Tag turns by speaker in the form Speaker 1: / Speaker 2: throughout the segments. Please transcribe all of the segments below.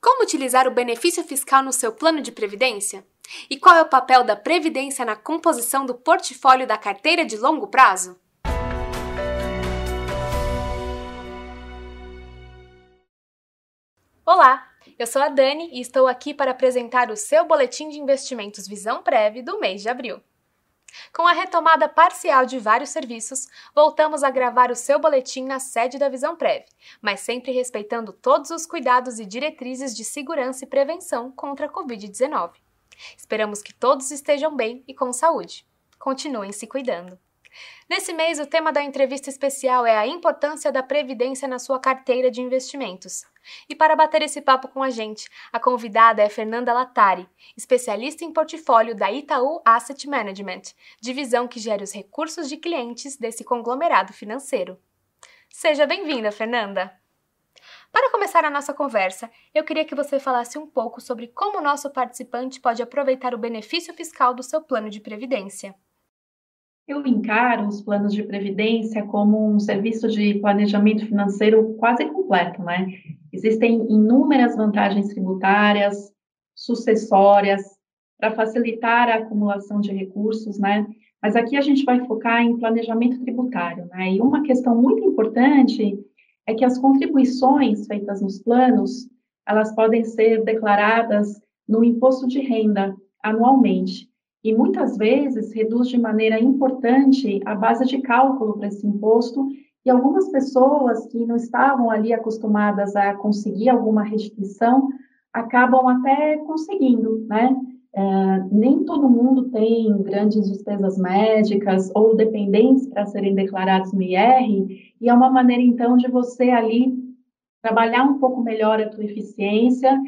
Speaker 1: Como utilizar o benefício fiscal no seu plano de previdência? E qual é o papel da previdência na composição do portfólio da carteira de longo prazo? Olá, eu sou a Dani e estou aqui para apresentar o seu boletim de investimentos Visão Prev do mês de abril. Com a retomada parcial de vários serviços, voltamos a gravar o seu boletim na sede da Visão Prev, mas sempre respeitando todos os cuidados e diretrizes de segurança e prevenção contra a Covid-19. Esperamos que todos estejam bem e com saúde. Continuem se cuidando. Nesse mês, o tema da entrevista especial é a importância da previdência na sua carteira de investimentos. E para bater esse papo com a gente, a convidada é Fernanda Latari, especialista em portfólio da Itaú Asset Management, divisão que gera os recursos de clientes desse conglomerado financeiro. Seja bem-vinda, Fernanda! Para começar a nossa conversa, eu queria que você falasse um pouco sobre como o nosso participante pode aproveitar o benefício fiscal do seu plano de previdência.
Speaker 2: Eu encaro os planos de previdência como um serviço de planejamento financeiro quase completo, né? Existem inúmeras vantagens tributárias, sucessórias, para facilitar a acumulação de recursos, né? Mas aqui a gente vai focar em planejamento tributário, né? E uma questão muito importante é que as contribuições feitas nos planos, elas podem ser declaradas no imposto de renda anualmente e muitas vezes reduz de maneira importante a base de cálculo para esse imposto e algumas pessoas que não estavam ali acostumadas a conseguir alguma restituição acabam até conseguindo, né? É, nem todo mundo tem grandes despesas médicas ou dependentes para serem declarados no IR, e é uma maneira, então, de você ali trabalhar um pouco melhor a tua eficiência,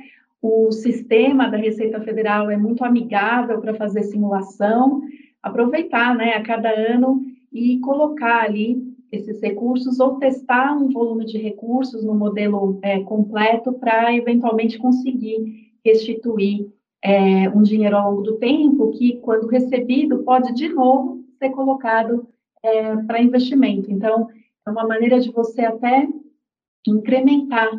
Speaker 2: o sistema da Receita Federal é muito amigável para fazer simulação, aproveitar, né, a cada ano e colocar ali esses recursos ou testar um volume de recursos no modelo é, completo para eventualmente conseguir restituir é, um dinheiro ao longo do tempo que, quando recebido, pode de novo ser colocado é, para investimento. Então, é uma maneira de você até incrementar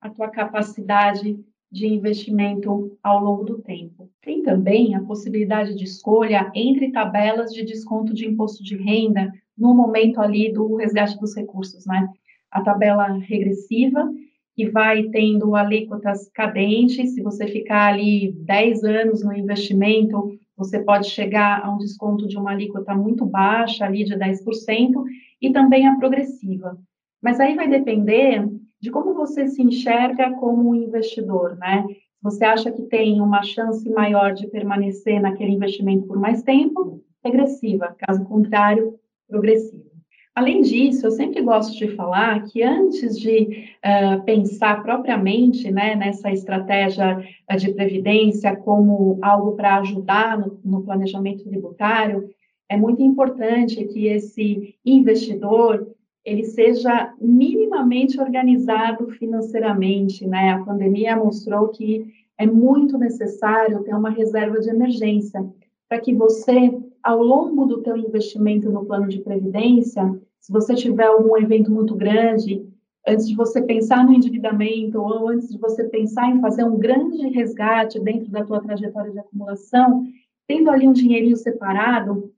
Speaker 2: a tua capacidade de investimento ao longo do tempo. Tem também a possibilidade de escolha entre tabelas de desconto de imposto de renda no momento ali do resgate dos recursos, né? A tabela regressiva, que vai tendo alíquotas cadentes, se você ficar ali 10 anos no investimento, você pode chegar a um desconto de uma alíquota muito baixa, ali de 10%, e também a progressiva. Mas aí vai depender de como você se enxerga como investidor, né? Você acha que tem uma chance maior de permanecer naquele investimento por mais tempo? Regressiva, caso contrário, progressiva. Além disso, eu sempre gosto de falar que antes de uh, pensar propriamente né, nessa estratégia de previdência como algo para ajudar no, no planejamento tributário, é muito importante que esse investidor ele seja minimamente organizado financeiramente, né? A pandemia mostrou que é muito necessário ter uma reserva de emergência para que você, ao longo do teu investimento no plano de previdência, se você tiver algum evento muito grande, antes de você pensar no endividamento ou antes de você pensar em fazer um grande resgate dentro da tua trajetória de acumulação, tendo ali um dinheirinho separado,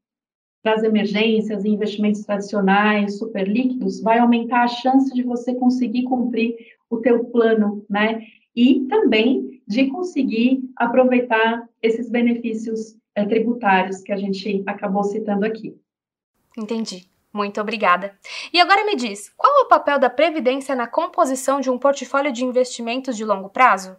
Speaker 2: para as emergências e investimentos tradicionais, super líquidos, vai aumentar a chance de você conseguir cumprir o teu plano, né? E também de conseguir aproveitar esses benefícios é, tributários que a gente acabou citando aqui.
Speaker 1: Entendi. Muito obrigada. E agora me diz, qual é o papel da previdência na composição de um portfólio de investimentos de longo prazo?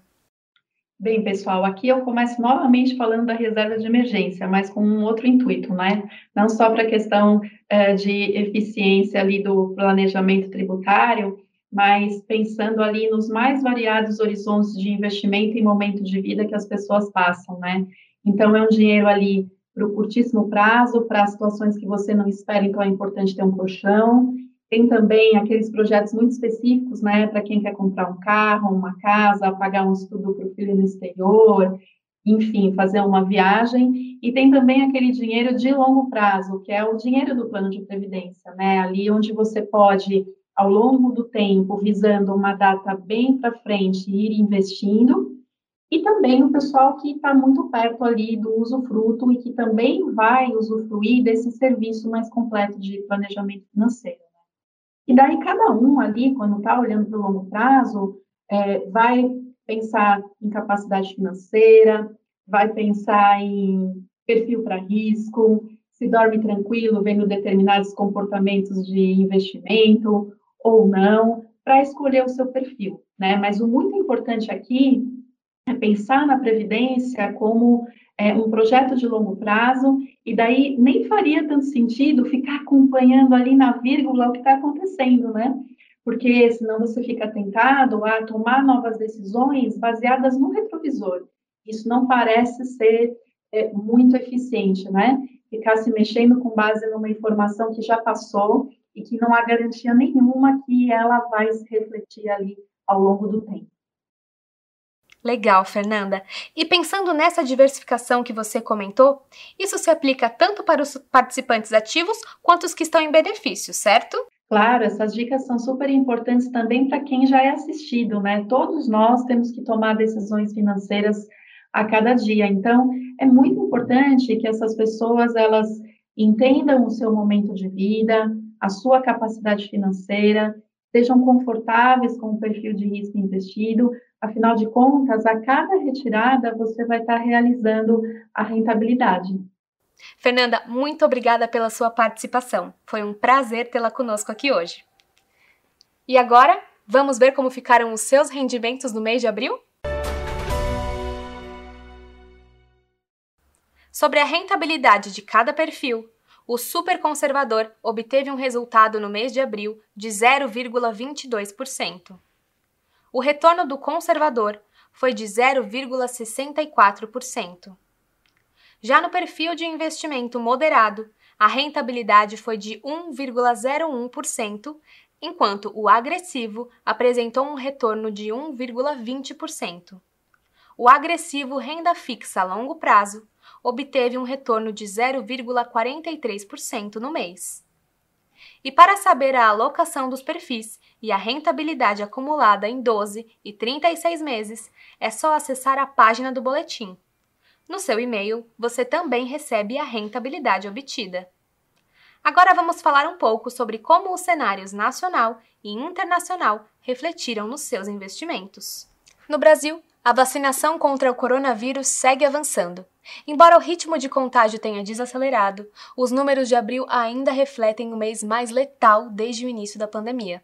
Speaker 2: Bem, pessoal, aqui eu começo novamente falando da reserva de emergência, mas com um outro intuito, né? Não só para a questão é, de eficiência ali do planejamento tributário, mas pensando ali nos mais variados horizontes de investimento e momento de vida que as pessoas passam, né? Então, é um dinheiro ali para o curtíssimo prazo, para situações que você não espera, então é importante ter um colchão, tem também aqueles projetos muito específicos, né, para quem quer comprar um carro, uma casa, pagar um estudo para o filho no exterior, enfim, fazer uma viagem. E tem também aquele dinheiro de longo prazo, que é o dinheiro do plano de previdência, né, ali onde você pode ao longo do tempo, visando uma data bem para frente, ir investindo, e também o pessoal que está muito perto ali do usufruto e que também vai usufruir desse serviço mais completo de planejamento financeiro. E daí cada um ali, quando está olhando para o longo prazo, é, vai pensar em capacidade financeira, vai pensar em perfil para risco, se dorme tranquilo vendo determinados comportamentos de investimento ou não, para escolher o seu perfil, né? Mas o muito importante aqui é pensar na previdência como é, um projeto de longo prazo, e daí nem faria tanto sentido ficar acompanhando ali na vírgula o que está acontecendo, né? Porque senão você fica tentado a tomar novas decisões baseadas no retrovisor. Isso não parece ser é, muito eficiente, né? Ficar se mexendo com base numa informação que já passou e que não há garantia nenhuma que ela vai se refletir ali ao longo do tempo.
Speaker 1: Legal, Fernanda. E pensando nessa diversificação que você comentou, isso se aplica tanto para os participantes ativos quanto os que estão em benefício, certo?
Speaker 2: Claro, essas dicas são super importantes também para quem já é assistido, né? Todos nós temos que tomar decisões financeiras a cada dia. Então, é muito importante que essas pessoas elas entendam o seu momento de vida, a sua capacidade financeira, estejam confortáveis com o perfil de risco investido, Afinal de contas, a cada retirada você vai estar realizando a rentabilidade.
Speaker 1: Fernanda, muito obrigada pela sua participação. Foi um prazer tê-la conosco aqui hoje. E agora, vamos ver como ficaram os seus rendimentos no mês de abril? Sobre a rentabilidade de cada perfil, o super conservador obteve um resultado no mês de abril de 0,22%. O retorno do conservador foi de 0,64%. Já no perfil de investimento moderado, a rentabilidade foi de 1,01%, enquanto o agressivo apresentou um retorno de 1,20%. O agressivo renda fixa a longo prazo obteve um retorno de 0,43% no mês. E para saber a alocação dos perfis e a rentabilidade acumulada em 12 e 36 meses, é só acessar a página do boletim. No seu e-mail, você também recebe a rentabilidade obtida. Agora vamos falar um pouco sobre como os cenários nacional e internacional refletiram nos seus investimentos. No Brasil, a vacinação contra o coronavírus segue avançando Embora o ritmo de contágio tenha desacelerado, os números de abril ainda refletem o mês mais letal desde o início da pandemia.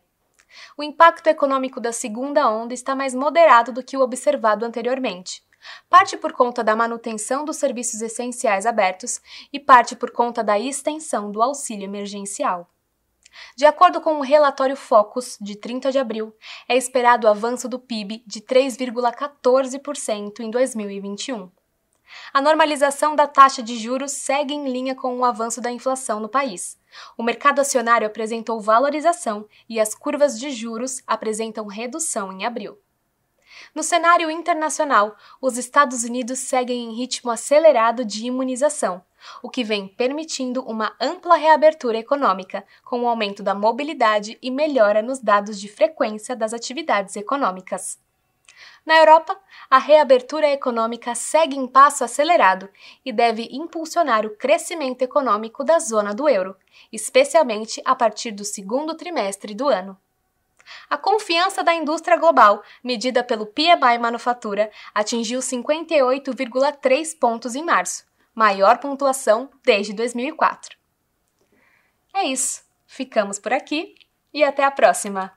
Speaker 1: O impacto econômico da segunda onda está mais moderado do que o observado anteriormente. Parte por conta da manutenção dos serviços essenciais abertos e parte por conta da extensão do auxílio emergencial. De acordo com o relatório Focus, de 30 de abril, é esperado o avanço do PIB de 3,14% em 2021. A normalização da taxa de juros segue em linha com o avanço da inflação no país. O mercado acionário apresentou valorização e as curvas de juros apresentam redução em abril. No cenário internacional, os Estados Unidos seguem em ritmo acelerado de imunização, o que vem permitindo uma ampla reabertura econômica, com o aumento da mobilidade e melhora nos dados de frequência das atividades econômicas. Na Europa, a reabertura econômica segue em passo acelerado e deve impulsionar o crescimento econômico da zona do euro, especialmente a partir do segundo trimestre do ano. A confiança da indústria global, medida pelo PMI Manufatura, atingiu 58,3 pontos em março, maior pontuação desde 2004. É isso, ficamos por aqui e até a próxima!